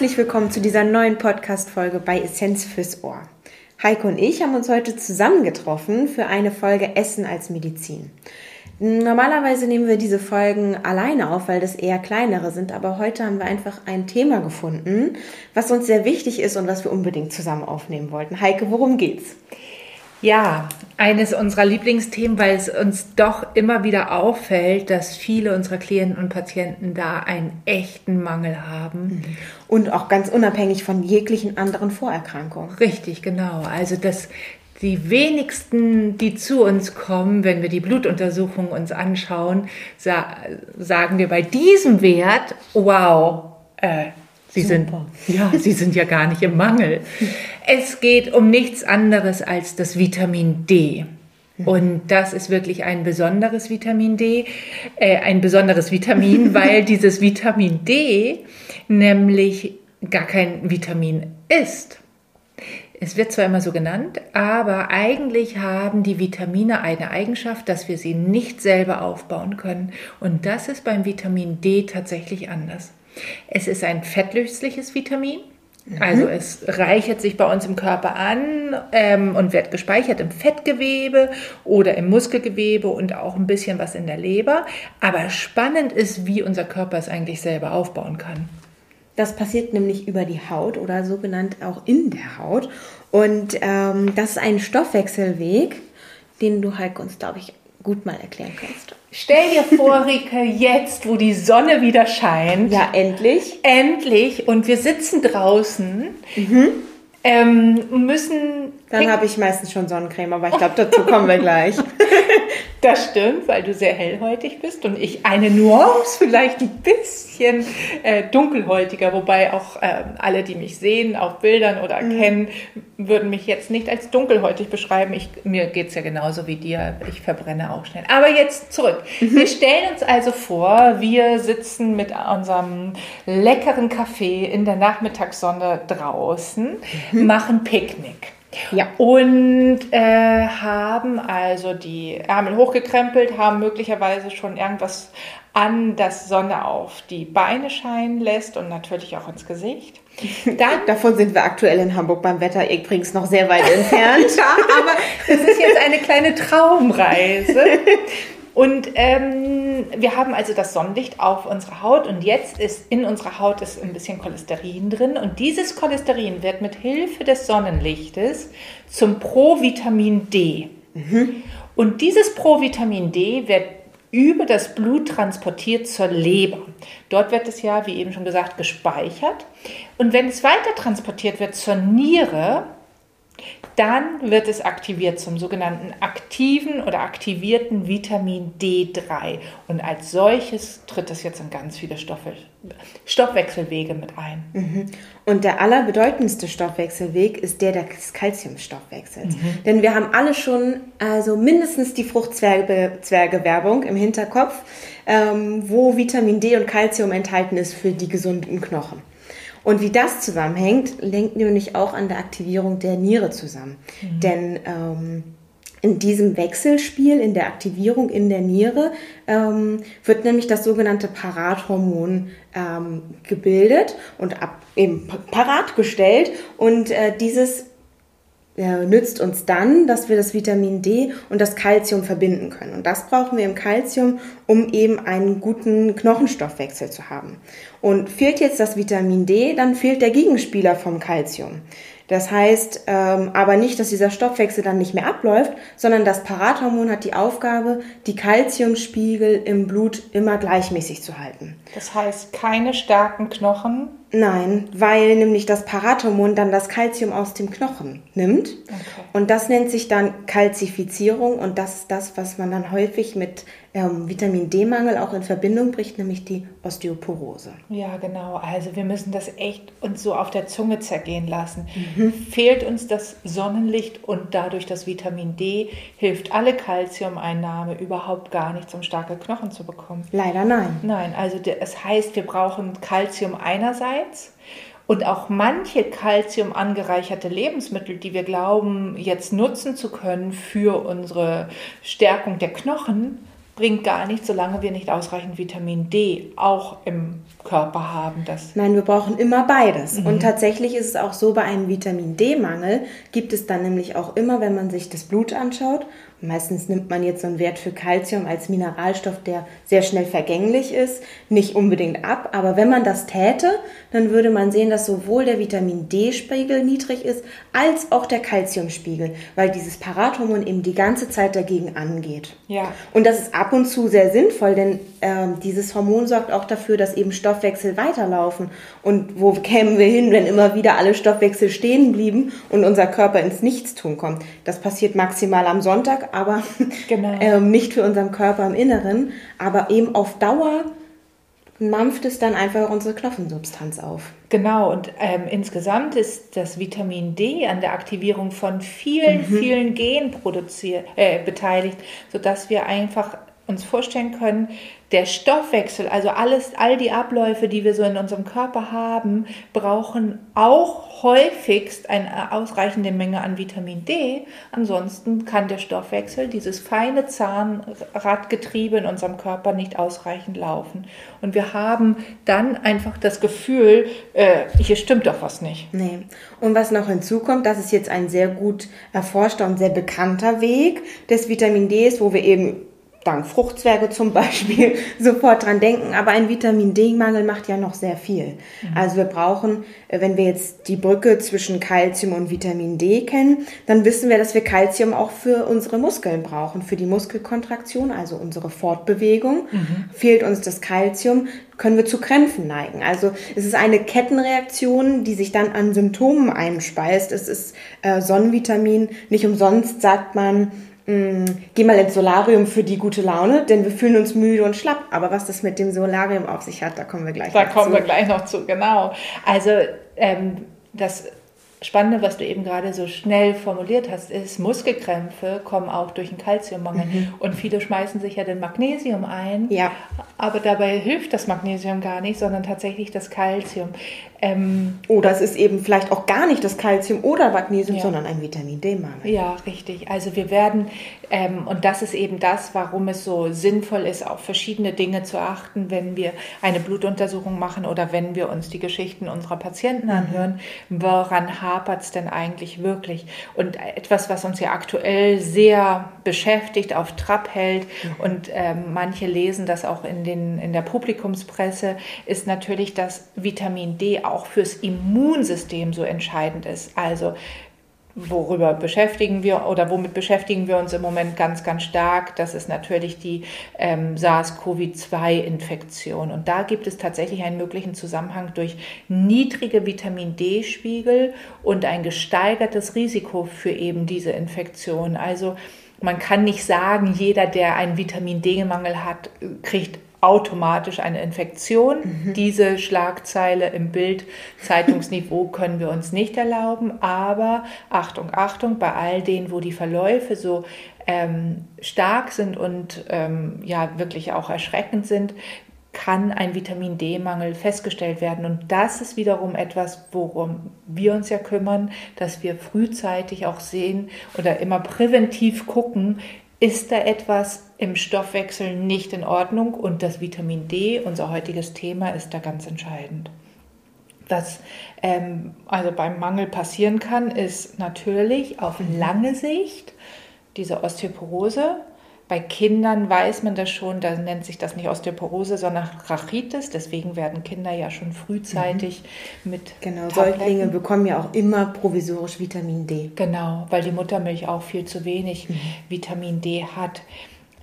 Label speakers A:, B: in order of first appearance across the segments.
A: Herzlich willkommen zu dieser neuen Podcast-Folge bei Essenz fürs Ohr. Heike und ich haben uns heute zusammengetroffen für eine Folge Essen als Medizin. Normalerweise nehmen wir diese Folgen alleine auf, weil das eher kleinere sind, aber heute haben wir einfach ein Thema gefunden, was uns sehr wichtig ist und was wir unbedingt zusammen aufnehmen wollten. Heike, worum geht's?
B: Ja, eines unserer Lieblingsthemen, weil es uns doch immer wieder auffällt, dass viele unserer Klienten und Patienten da einen echten Mangel haben. Mhm.
A: Und auch ganz unabhängig von jeglichen anderen Vorerkrankungen.
B: Richtig, genau. Also dass die wenigsten, die zu uns kommen, wenn wir die Blutuntersuchung uns anschauen, sa sagen wir bei diesem Wert, wow, äh, Sie sind, ja, Sie sind ja gar nicht im Mangel. Es geht um nichts anderes als das Vitamin D. Und das ist wirklich ein besonderes Vitamin D, äh, ein besonderes Vitamin, weil dieses Vitamin D nämlich gar kein Vitamin ist. Es wird zwar immer so genannt, aber eigentlich haben die Vitamine eine Eigenschaft, dass wir sie nicht selber aufbauen können. Und das ist beim Vitamin D tatsächlich anders. Es ist ein fettlösliches Vitamin. Mhm. Also es reichert sich bei uns im Körper an ähm, und wird gespeichert im Fettgewebe oder im Muskelgewebe und auch ein bisschen was in der Leber. Aber spannend ist, wie unser Körper es eigentlich selber aufbauen kann.
A: Das passiert nämlich über die Haut oder sogenannt auch in der Haut. Und ähm, das ist ein Stoffwechselweg, den du halt uns, glaube ich, gut mal erklären kannst.
B: Stell dir vor, Rike, jetzt, wo die Sonne wieder scheint.
A: Ja, endlich.
B: Endlich. Und wir sitzen draußen, mhm. ähm, müssen.
A: Dann habe ich meistens schon Sonnencreme, aber ich glaube, dazu kommen wir gleich.
B: Das stimmt, weil du sehr hellhäutig bist und ich eine Nuance vielleicht ein bisschen äh, dunkelhäutiger, wobei auch äh, alle, die mich sehen auf Bildern oder mhm. kennen, würden mich jetzt nicht als dunkelhäutig beschreiben. Ich, mir geht es ja genauso wie dir, ich verbrenne auch schnell. Aber jetzt zurück. Mhm. Wir stellen uns also vor, wir sitzen mit unserem leckeren Kaffee in der Nachmittagssonne draußen, mhm. machen Picknick. Ja. Und äh, haben also die Ärmel hochgekrempelt, haben möglicherweise schon irgendwas an, das Sonne auf die Beine scheinen lässt und natürlich auch ins Gesicht.
A: Dann, Davon sind wir aktuell in Hamburg beim Wetter übrigens noch sehr weit entfernt.
B: ja, aber das ist jetzt eine kleine Traumreise. Und ähm, wir haben also das Sonnenlicht auf unserer Haut und jetzt ist in unserer Haut ist ein bisschen Cholesterin drin und dieses Cholesterin wird mit Hilfe des Sonnenlichtes zum Provitamin D. Mhm. Und dieses Provitamin D wird über das Blut transportiert zur Leber. Dort wird es ja, wie eben schon gesagt, gespeichert. Und wenn es weiter transportiert wird zur Niere, dann wird es aktiviert zum sogenannten aktiven oder aktivierten Vitamin D3. Und als solches tritt es jetzt in ganz viele Stoffe, Stoffwechselwege mit ein.
A: Mhm. Und der allerbedeutendste Stoffwechselweg ist der des Calciumstoffwechsels. Mhm. Denn wir haben alle schon also mindestens die Fruchtzwerge-Werbung im Hinterkopf, ähm, wo Vitamin D und Calcium enthalten ist für die gesunden Knochen. Und wie das zusammenhängt, lenkt nämlich auch an der Aktivierung der Niere zusammen. Mhm. Denn ähm, in diesem Wechselspiel, in der Aktivierung in der Niere, ähm, wird nämlich das sogenannte Parathormon ähm, gebildet und ab, eben parat gestellt. Und äh, dieses nützt uns dann, dass wir das Vitamin D und das Kalzium verbinden können. Und das brauchen wir im Kalzium, um eben einen guten Knochenstoffwechsel zu haben. Und fehlt jetzt das Vitamin D, dann fehlt der Gegenspieler vom Kalzium. Das heißt ähm, aber nicht, dass dieser Stoffwechsel dann nicht mehr abläuft, sondern das Parathormon hat die Aufgabe, die Kalziumspiegel im Blut immer gleichmäßig zu halten.
B: Das heißt, keine starken Knochen,
A: Nein, weil nämlich das Parathormon dann das Kalzium aus dem Knochen nimmt. Okay. Und das nennt sich dann Kalzifizierung und das ist das, was man dann häufig mit ähm, Vitamin D-Mangel auch in Verbindung bricht, nämlich die Osteoporose.
B: Ja, genau. Also wir müssen das echt uns so auf der Zunge zergehen lassen. Mhm. Fehlt uns das Sonnenlicht und dadurch das Vitamin D, hilft alle Kalziumeinnahme überhaupt gar nicht, um starke Knochen zu bekommen.
A: Leider nein.
B: Nein, also es heißt, wir brauchen Kalzium einerseits. Und auch manche Kalzium angereicherte Lebensmittel, die wir glauben, jetzt nutzen zu können für unsere Stärkung der Knochen, bringt gar nichts, solange wir nicht ausreichend Vitamin D auch im Körper haben. Das
A: Nein, wir brauchen immer beides. Mhm. Und tatsächlich ist es auch so, bei einem Vitamin D-Mangel gibt es dann nämlich auch immer, wenn man sich das Blut anschaut, meistens nimmt man jetzt so einen Wert für Kalzium als Mineralstoff, der sehr schnell vergänglich ist, nicht unbedingt ab. Aber wenn man das täte, dann würde man sehen, dass sowohl der Vitamin D-Spiegel niedrig ist, als auch der Kalziumspiegel, weil dieses Parathormon eben die ganze Zeit dagegen angeht. Ja. Und das ist ab und zu sehr sinnvoll, denn äh, dieses Hormon sorgt auch dafür, dass eben Stoff Stoffwechsel weiterlaufen. Und wo kämen wir hin, wenn immer wieder alle Stoffwechsel stehen blieben und unser Körper ins Nichtstun kommt? Das passiert maximal am Sonntag, aber genau. ähm, nicht für unseren Körper im Inneren. Aber eben auf Dauer mampft es dann einfach unsere Knochensubstanz auf.
B: Genau, und ähm, insgesamt ist das Vitamin D an der Aktivierung von vielen, mhm. vielen Genen produziert, äh, beteiligt, sodass wir einfach uns vorstellen können, der Stoffwechsel, also alles, all die Abläufe, die wir so in unserem Körper haben, brauchen auch häufigst eine ausreichende Menge an Vitamin D. Ansonsten kann der Stoffwechsel, dieses feine Zahnradgetriebe in unserem Körper nicht ausreichend laufen. Und wir haben dann einfach das Gefühl, äh, hier stimmt doch was nicht.
A: Nee. Und was noch hinzukommt, das ist jetzt ein sehr gut erforschter und sehr bekannter Weg des Vitamin D, wo wir eben dank Fruchtzwerge zum Beispiel sofort dran denken. Aber ein Vitamin D-Mangel macht ja noch sehr viel. Mhm. Also wir brauchen, äh, wenn wir jetzt die Brücke zwischen Kalzium und Vitamin D kennen, dann wissen wir, dass wir Kalzium auch für unsere Muskeln brauchen, für die Muskelkontraktion, also unsere Fortbewegung. Mhm. Fehlt uns das Kalzium, können wir zu Krämpfen neigen. Also es ist eine Kettenreaktion, die sich dann an Symptomen einspeist. Es ist äh, Sonnenvitamin. Nicht umsonst sagt man, geh mal ins Solarium für die gute Laune, denn wir fühlen uns müde und schlapp. Aber was das mit dem Solarium auf sich hat, da kommen wir gleich
B: da noch zu. Da kommen wir gleich noch zu, genau. Also ähm, das Spannende, was du eben gerade so schnell formuliert hast, ist, Muskelkrämpfe kommen auch durch einen Kalziummangel. Mhm. Und viele schmeißen sich ja den Magnesium ein, ja. aber dabei hilft das Magnesium gar nicht, sondern tatsächlich das Kalzium.
A: Ähm, oder es ist eben vielleicht auch gar nicht das Kalzium oder Magnesium, ja. sondern ein Vitamin D-Mangel.
B: Ja, richtig. Also wir werden, ähm, und das ist eben das, warum es so sinnvoll ist, auf verschiedene Dinge zu achten, wenn wir eine Blutuntersuchung machen oder wenn wir uns die Geschichten unserer Patienten mhm. anhören. Woran hapert es denn eigentlich wirklich? Und etwas, was uns ja aktuell sehr beschäftigt, auf Trab hält mhm. und ähm, manche lesen das auch in, den, in der Publikumspresse, ist natürlich, dass Vitamin D auch fürs Immunsystem so entscheidend ist. Also worüber beschäftigen wir oder womit beschäftigen wir uns im Moment ganz, ganz stark? Das ist natürlich die ähm, SARS-CoV-2-Infektion. Und da gibt es tatsächlich einen möglichen Zusammenhang durch niedrige Vitamin D-Spiegel und ein gesteigertes Risiko für eben diese Infektion. Also man kann nicht sagen, jeder, der einen Vitamin D-Mangel hat, kriegt automatisch eine Infektion. Mhm. Diese Schlagzeile im Bild Zeitungsniveau können wir uns nicht erlauben, aber Achtung, Achtung, bei all denen, wo die Verläufe so ähm, stark sind und ähm, ja wirklich auch erschreckend sind, kann ein Vitamin D-Mangel festgestellt werden. Und das ist wiederum etwas, worum wir uns ja kümmern, dass wir frühzeitig auch sehen oder immer präventiv gucken, ist da etwas im Stoffwechsel nicht in Ordnung und das Vitamin D, unser heutiges Thema, ist da ganz entscheidend. Was ähm, also beim Mangel passieren kann, ist natürlich auf lange Sicht diese Osteoporose, bei Kindern weiß man das schon, da nennt sich das nicht Osteoporose, sondern Rachitis. Deswegen werden Kinder ja schon frühzeitig mhm. mit.
A: Genau, Tabletten. Säuglinge bekommen ja auch immer provisorisch Vitamin D.
B: Genau, weil die Muttermilch auch viel zu wenig mhm. Vitamin D hat.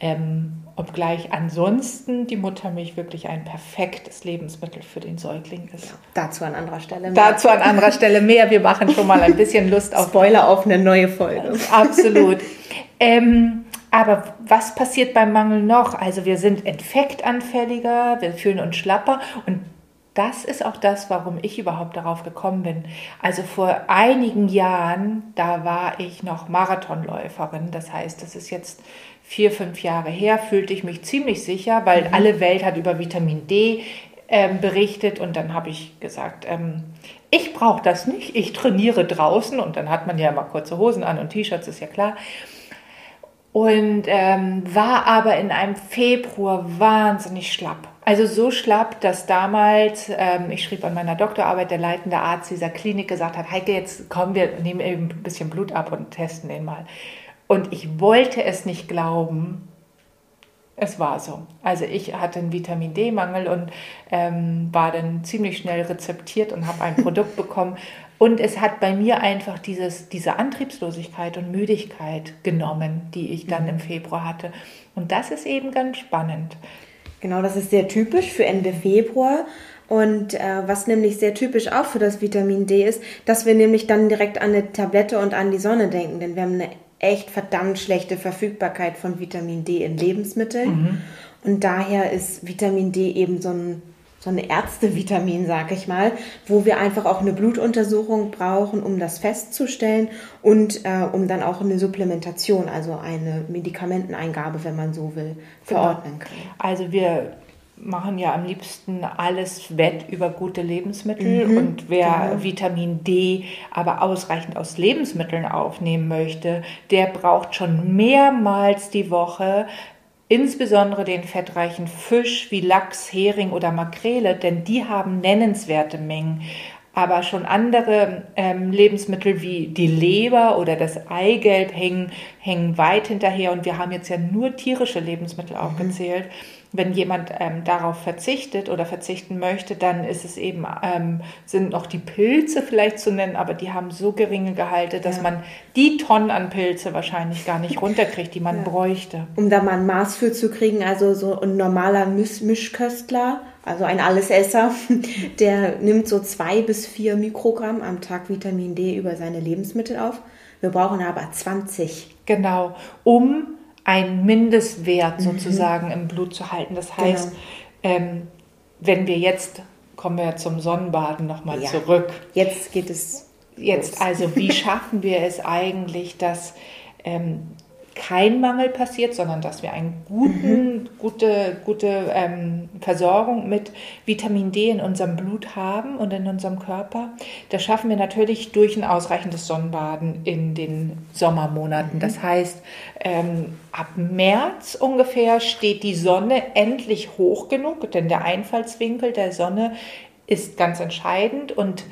B: Ähm, obgleich ansonsten die Muttermilch wirklich ein perfektes Lebensmittel für den Säugling ist. Ja,
A: dazu an anderer Stelle
B: mehr. Dazu an anderer Stelle mehr. Wir machen schon mal ein bisschen Lust auf.
A: Spoiler auf eine neue Folge.
B: Absolut. Ähm, aber was passiert beim Mangel noch? Also wir sind infektanfälliger, wir fühlen uns schlapper und das ist auch das, warum ich überhaupt darauf gekommen bin. Also vor einigen Jahren, da war ich noch Marathonläuferin. Das heißt, das ist jetzt vier, fünf Jahre her, fühlte ich mich ziemlich sicher, weil mhm. alle Welt hat über Vitamin D ähm, berichtet und dann habe ich gesagt, ähm, ich brauche das nicht, ich trainiere draußen und dann hat man ja immer kurze Hosen an und T-Shirts, ist ja klar. Und ähm, war aber in einem Februar wahnsinnig schlapp. Also so schlapp, dass damals, ähm, ich schrieb an meiner Doktorarbeit, der leitende Arzt dieser Klinik gesagt hat, Heike, jetzt kommen wir, nehmen eben ein bisschen Blut ab und testen den mal. Und ich wollte es nicht glauben. Es war so. Also ich hatte einen Vitamin D-Mangel und ähm, war dann ziemlich schnell rezeptiert und habe ein Produkt bekommen. Und es hat bei mir einfach dieses, diese Antriebslosigkeit und Müdigkeit genommen, die ich dann im Februar hatte. Und das ist eben ganz spannend.
A: Genau, das ist sehr typisch für Ende Februar. Und äh, was nämlich sehr typisch auch für das Vitamin D ist, dass wir nämlich dann direkt an eine Tablette und an die Sonne denken, denn wir haben eine echt verdammt schlechte Verfügbarkeit von Vitamin D in Lebensmitteln. Mhm. Und daher ist Vitamin D eben so ein so ein Ärztevitamin, sag ich mal, wo wir einfach auch eine Blutuntersuchung brauchen, um das festzustellen und äh, um dann auch eine Supplementation, also eine Medikamenteneingabe, wenn man so will, genau. verordnen kann.
B: Also wir machen ja am liebsten alles wett über gute Lebensmittel mhm, und wer genau. Vitamin D aber ausreichend aus Lebensmitteln aufnehmen möchte, der braucht schon mehrmals die Woche insbesondere den fettreichen Fisch wie Lachs, Hering oder Makrele, denn die haben nennenswerte Mengen. Aber schon andere ähm, Lebensmittel wie die Leber oder das Eigelb hängen, hängen weit hinterher. Und wir haben jetzt ja nur tierische Lebensmittel mhm. aufgezählt. Mhm wenn jemand ähm, darauf verzichtet oder verzichten möchte, dann ist es eben, ähm, sind noch die Pilze vielleicht zu nennen, aber die haben so geringe Gehalte, dass ja. man die Tonnen an Pilze wahrscheinlich gar nicht runterkriegt, die man ja. bräuchte.
A: Um da mal ein Maß für zu kriegen, also so ein normaler Misch Mischköstler, also ein Allesesser, der nimmt so zwei bis vier Mikrogramm am Tag Vitamin D über seine Lebensmittel auf. Wir brauchen aber 20.
B: Genau, um einen Mindestwert mhm. sozusagen mhm. im Blut zu halten. Das genau. heißt, genau. ähm, wenn wir jetzt, kommen wir zum Sonnenbaden nochmal ja. zurück.
A: Jetzt geht es.
B: Jetzt, los. also wie schaffen wir es eigentlich, dass ähm, kein Mangel passiert, sondern dass wir eine mhm. gute, gute ähm, Versorgung mit Vitamin D in unserem Blut haben und in unserem Körper. Das schaffen wir natürlich durch ein ausreichendes Sonnenbaden in den Sommermonaten. Mhm. Das heißt, ähm, ab März ungefähr steht die Sonne endlich hoch genug, denn der Einfallswinkel der Sonne ist ganz entscheidend und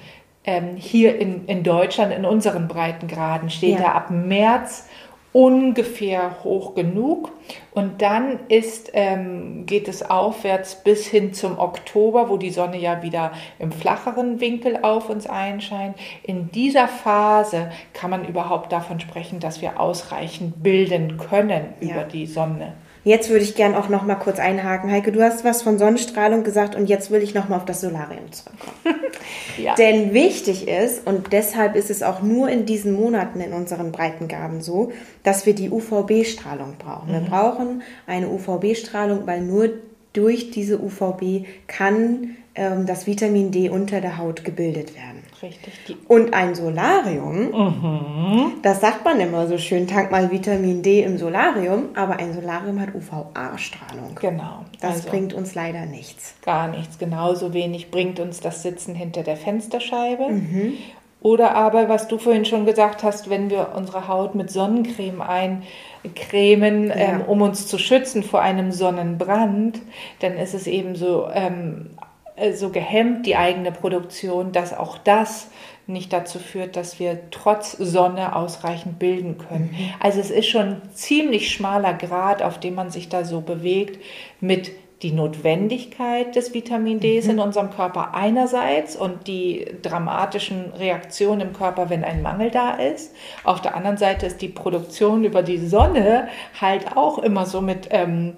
B: ähm, hier in, in Deutschland, in unseren Breitengraden, steht ja. er ab März ungefähr hoch genug. Und dann ist, ähm, geht es aufwärts bis hin zum Oktober, wo die Sonne ja wieder im flacheren Winkel auf uns einscheint. In dieser Phase kann man überhaupt davon sprechen, dass wir ausreichend bilden können ja. über die Sonne.
A: Jetzt würde ich gern auch noch mal kurz einhaken. Heike, du hast was von Sonnenstrahlung gesagt und jetzt will ich noch mal auf das Solarium zurückkommen. ja. Denn wichtig ist, und deshalb ist es auch nur in diesen Monaten in unseren Breitengraden so, dass wir die UVB-Strahlung brauchen. Mhm. Wir brauchen eine UVB-Strahlung, weil nur durch diese UVB kann ähm, das Vitamin D unter der Haut gebildet werden. Richtig. Und ein Solarium, mhm. das sagt man immer so schön, tank mal Vitamin D im Solarium, aber ein Solarium hat UVA-Strahlung.
B: Genau.
A: Das also bringt uns leider nichts.
B: Gar nichts. Genauso wenig bringt uns das Sitzen hinter der Fensterscheibe. Mhm. Oder aber, was du vorhin schon gesagt hast, wenn wir unsere Haut mit Sonnencreme eincremen, ja. ähm, um uns zu schützen vor einem Sonnenbrand, dann ist es eben so ähm, äh, so gehemmt, die eigene Produktion, dass auch das nicht dazu führt, dass wir trotz Sonne ausreichend bilden können. Mhm. Also es ist schon ein ziemlich schmaler Grad, auf dem man sich da so bewegt mit die Notwendigkeit des Vitamin D mhm. in unserem Körper einerseits und die dramatischen Reaktionen im Körper, wenn ein Mangel da ist. Auf der anderen Seite ist die Produktion über die Sonne halt auch immer so mit ähm,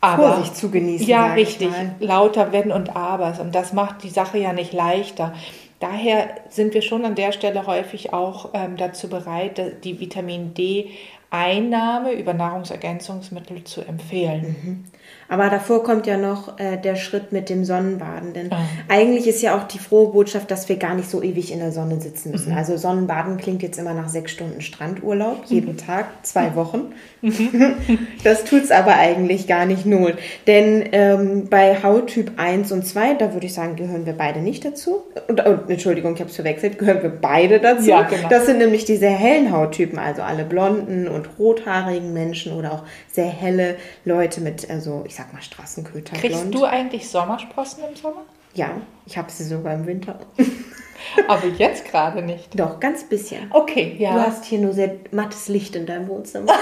A: aber, Vorsicht zu genießen.
B: Ja, richtig. Lauter Wenn und Abers. Und das macht die Sache ja nicht leichter. Daher sind wir schon an der Stelle häufig auch ähm, dazu bereit, die Vitamin D Einnahme über Nahrungsergänzungsmittel zu empfehlen. Mhm.
A: Aber davor kommt ja noch äh, der Schritt mit dem Sonnenbaden. Denn ah. eigentlich ist ja auch die frohe Botschaft, dass wir gar nicht so ewig in der Sonne sitzen müssen. Mhm. Also Sonnenbaden klingt jetzt immer nach sechs Stunden Strandurlaub, jeden mhm. Tag, zwei Wochen. Mhm. das tut es aber eigentlich gar nicht null. Denn ähm, bei Hauttyp 1 und 2, da würde ich sagen, gehören wir beide nicht dazu. Und, oh, Entschuldigung, ich habe es verwechselt, gehören wir beide dazu. Ja, genau. Das sind nämlich die sehr hellen Hauttypen, also alle blonden und rothaarigen Menschen oder auch sehr helle Leute mit, also ich sag mal Straßenköter.
B: Kriegst du eigentlich Sommersprossen im Sommer?
A: Ja, ich habe sie sogar im Winter.
B: Aber jetzt gerade nicht.
A: Doch, ganz bisschen.
B: Okay, ja.
A: Du hast hier nur sehr mattes Licht in deinem Wohnzimmer.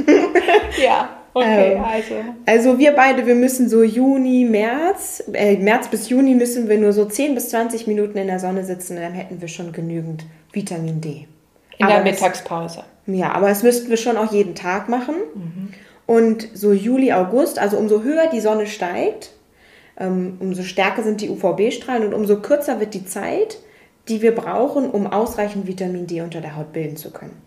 B: ja. Okay, ähm, also.
A: Also wir beide, wir müssen so Juni, März, äh, März bis Juni müssen wir nur so 10 bis 20 Minuten in der Sonne sitzen, dann hätten wir schon genügend Vitamin D.
B: In aber der Mittagspause.
A: Das, ja, aber das müssten wir schon auch jeden Tag machen. Mhm. Und so Juli, August, also umso höher die Sonne steigt, ähm, umso stärker sind die UVB-Strahlen und umso kürzer wird die Zeit, die wir brauchen, um ausreichend Vitamin D unter der Haut bilden zu können.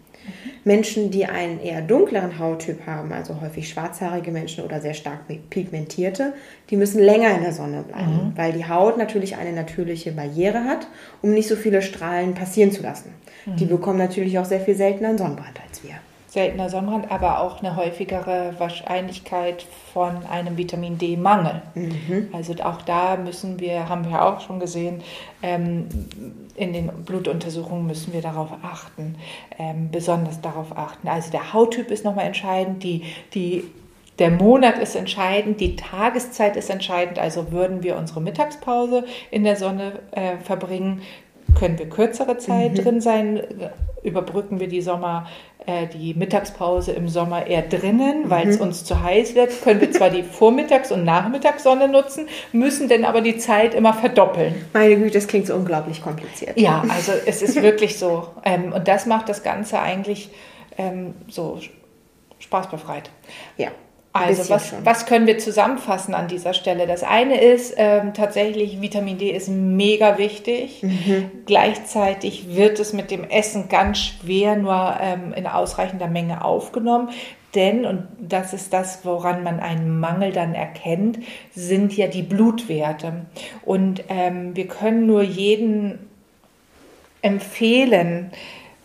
A: Menschen, die einen eher dunkleren Hauttyp haben, also häufig schwarzhaarige Menschen oder sehr stark pigmentierte, die müssen länger in der Sonne bleiben, mhm. weil die Haut natürlich eine natürliche Barriere hat, um nicht so viele Strahlen passieren zu lassen. Mhm. Die bekommen natürlich auch sehr viel seltener Sonnenbrand als wir
B: seltener Sonnenbrand, aber auch eine häufigere Wahrscheinlichkeit von einem Vitamin D-Mangel. Mhm. Also auch da müssen wir, haben wir auch schon gesehen, ähm, in den Blutuntersuchungen müssen wir darauf achten, ähm, besonders darauf achten. Also der Hauttyp ist nochmal entscheidend, die, die der Monat ist entscheidend, die Tageszeit ist entscheidend. Also würden wir unsere Mittagspause in der Sonne äh, verbringen, können wir kürzere Zeit mhm. drin sein, überbrücken wir die Sommer, äh, die Mittagspause im Sommer eher drinnen, weil es mhm. uns zu heiß wird, können wir zwar die Vormittags- und Nachmittagssonne nutzen, müssen dann aber die Zeit immer verdoppeln.
A: Meine Güte, das klingt so unglaublich kompliziert.
B: Ja, also es ist wirklich so. Ähm, und das macht das Ganze eigentlich ähm, so spaßbefreit.
A: Ja.
B: Also was, was können wir zusammenfassen an dieser Stelle? Das eine ist ähm, tatsächlich, Vitamin D ist mega wichtig. Mhm. Gleichzeitig wird es mit dem Essen ganz schwer nur ähm, in ausreichender Menge aufgenommen. Denn, und das ist das, woran man einen Mangel dann erkennt, sind ja die Blutwerte. Und ähm, wir können nur jeden empfehlen,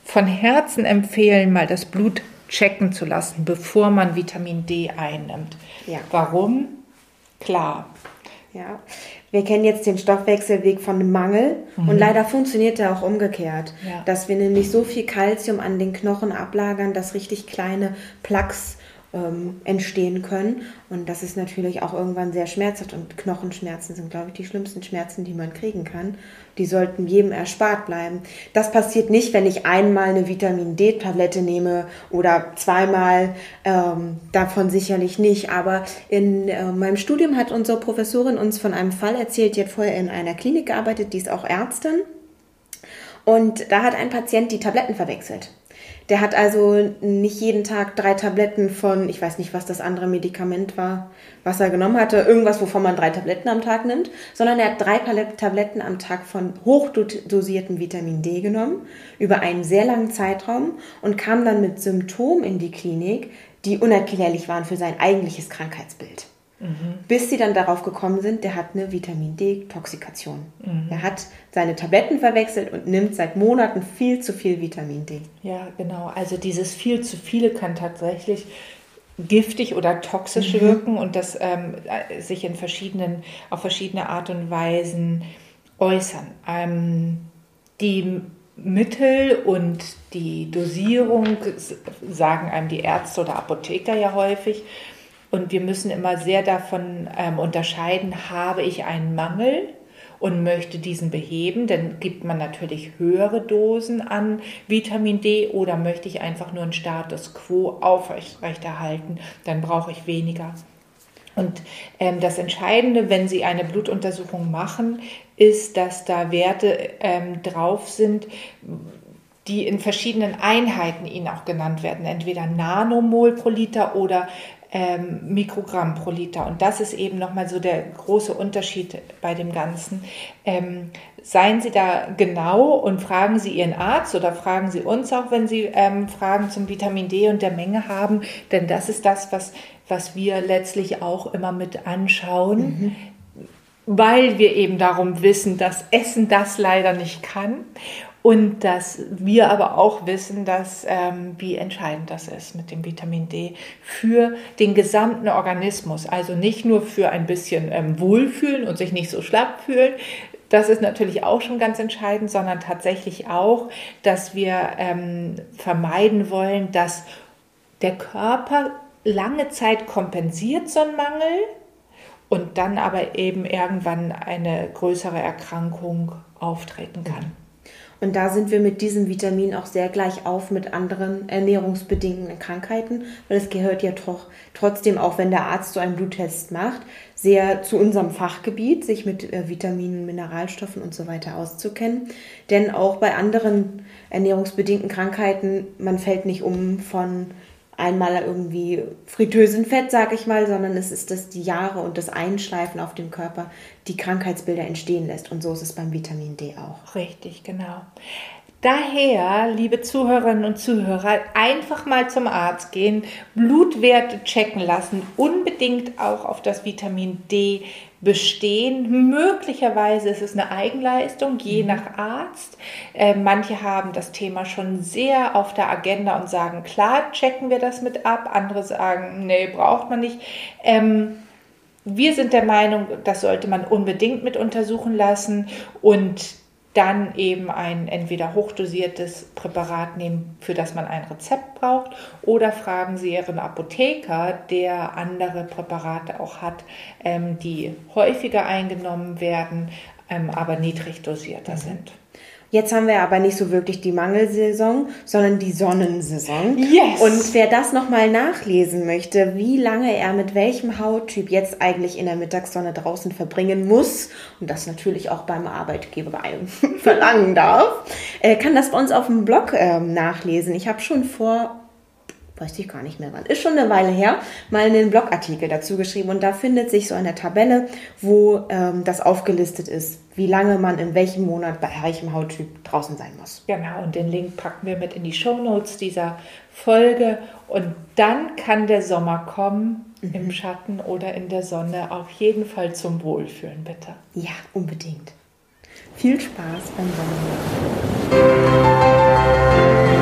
B: von Herzen empfehlen, mal das Blut checken zu lassen, bevor man Vitamin D einnimmt. Ja. Warum? Klar.
A: Ja, wir kennen jetzt den Stoffwechselweg von Mangel mhm. und leider funktioniert er auch umgekehrt, ja. dass wir nämlich so viel Kalzium an den Knochen ablagern, dass richtig kleine Plaques ähm, entstehen können. Und das ist natürlich auch irgendwann sehr schmerzhaft. Und Knochenschmerzen sind, glaube ich, die schlimmsten Schmerzen, die man kriegen kann. Die sollten jedem erspart bleiben. Das passiert nicht, wenn ich einmal eine Vitamin D-Tablette nehme oder zweimal. Ähm, davon sicherlich nicht. Aber in äh, meinem Studium hat unsere Professorin uns von einem Fall erzählt. Die hat vorher in einer Klinik gearbeitet, die ist auch Ärztin. Und da hat ein Patient die Tabletten verwechselt. Der hat also nicht jeden Tag drei Tabletten von, ich weiß nicht, was das andere Medikament war, was er genommen hatte, irgendwas, wovon man drei Tabletten am Tag nimmt, sondern er hat drei Tabletten am Tag von hochdosiertem Vitamin D genommen, über einen sehr langen Zeitraum und kam dann mit Symptomen in die Klinik, die unerklärlich waren für sein eigentliches Krankheitsbild. Mhm. Bis sie dann darauf gekommen sind, der hat eine Vitamin D-Toxikation. Mhm. Er hat seine Tabletten verwechselt und nimmt seit Monaten viel zu viel Vitamin D.
B: Ja, genau. Also dieses viel zu viele kann tatsächlich giftig oder toxisch mhm. wirken und das ähm, sich in verschiedenen, auf verschiedene Art und Weisen äußern. Ähm, die Mittel und die Dosierung sagen einem die Ärzte oder Apotheker ja häufig. Und wir müssen immer sehr davon ähm, unterscheiden, habe ich einen Mangel und möchte diesen beheben, dann gibt man natürlich höhere Dosen an Vitamin D oder möchte ich einfach nur einen Status quo aufrechterhalten, dann brauche ich weniger. Und ähm, das Entscheidende, wenn Sie eine Blutuntersuchung machen, ist, dass da Werte ähm, drauf sind, die in verschiedenen Einheiten Ihnen auch genannt werden, entweder Nanomol pro Liter oder ähm, Mikrogramm pro Liter. Und das ist eben nochmal so der große Unterschied bei dem Ganzen. Ähm, seien Sie da genau und fragen Sie Ihren Arzt oder fragen Sie uns auch, wenn Sie ähm, Fragen zum Vitamin D und der Menge haben, denn das ist das, was, was wir letztlich auch immer mit anschauen. Mhm weil wir eben darum wissen, dass Essen das leider nicht kann und dass wir aber auch wissen, dass ähm, wie entscheidend das ist mit dem Vitamin D für den gesamten Organismus. Also nicht nur für ein bisschen ähm, Wohlfühlen und sich nicht so schlapp fühlen. Das ist natürlich auch schon ganz entscheidend, sondern tatsächlich auch, dass wir ähm, vermeiden wollen, dass der Körper lange Zeit kompensiert so einen Mangel und dann aber eben irgendwann eine größere Erkrankung auftreten kann.
A: Und da sind wir mit diesem Vitamin auch sehr gleich auf mit anderen ernährungsbedingten Krankheiten, weil es gehört ja doch trotzdem, auch wenn der Arzt so einen Bluttest macht, sehr zu unserem Fachgebiet, sich mit äh, Vitaminen, Mineralstoffen und so weiter auszukennen. Denn auch bei anderen ernährungsbedingten Krankheiten, man fällt nicht um von einmal irgendwie Fritteusenfett, sag ich mal, sondern es ist das die Jahre und das Einschleifen auf dem Körper, die Krankheitsbilder entstehen lässt. Und so ist es beim Vitamin D auch.
B: Richtig, genau. Daher, liebe Zuhörerinnen und Zuhörer, einfach mal zum Arzt gehen, Blutwerte checken lassen, unbedingt auch auf das Vitamin D bestehen. Möglicherweise ist es eine Eigenleistung, je mhm. nach Arzt. Äh, manche haben das Thema schon sehr auf der Agenda und sagen, klar, checken wir das mit ab. Andere sagen, nee, braucht man nicht. Ähm, wir sind der Meinung, das sollte man unbedingt mit untersuchen lassen und dann eben ein entweder hochdosiertes Präparat nehmen, für das man ein Rezept braucht, oder fragen Sie Ihren Apotheker, der andere Präparate auch hat, ähm, die häufiger eingenommen werden, ähm, aber niedrig dosierter mhm. sind.
A: Jetzt haben wir aber nicht so wirklich die Mangelsaison, sondern die Sonnensaison. Yes. Und wer das nochmal nachlesen möchte, wie lange er mit welchem Hauttyp jetzt eigentlich in der Mittagssonne draußen verbringen muss und das natürlich auch beim Arbeitgeber verlangen darf, äh, kann das bei uns auf dem Blog ähm, nachlesen. Ich habe schon vor weiß ich gar nicht mehr wann, ist schon eine Weile her, mal einen Blogartikel dazu geschrieben und da findet sich so eine Tabelle, wo ähm, das aufgelistet ist, wie lange man in welchem Monat bei welchem Hauttyp draußen sein muss.
B: Genau, und den Link packen wir mit in die Show Notes dieser Folge und dann kann der Sommer kommen mhm. im Schatten oder in der Sonne, auf jeden Fall zum Wohlfühlen, bitte.
A: Ja, unbedingt. Viel Spaß beim Sommer.